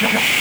Quack,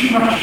Krishna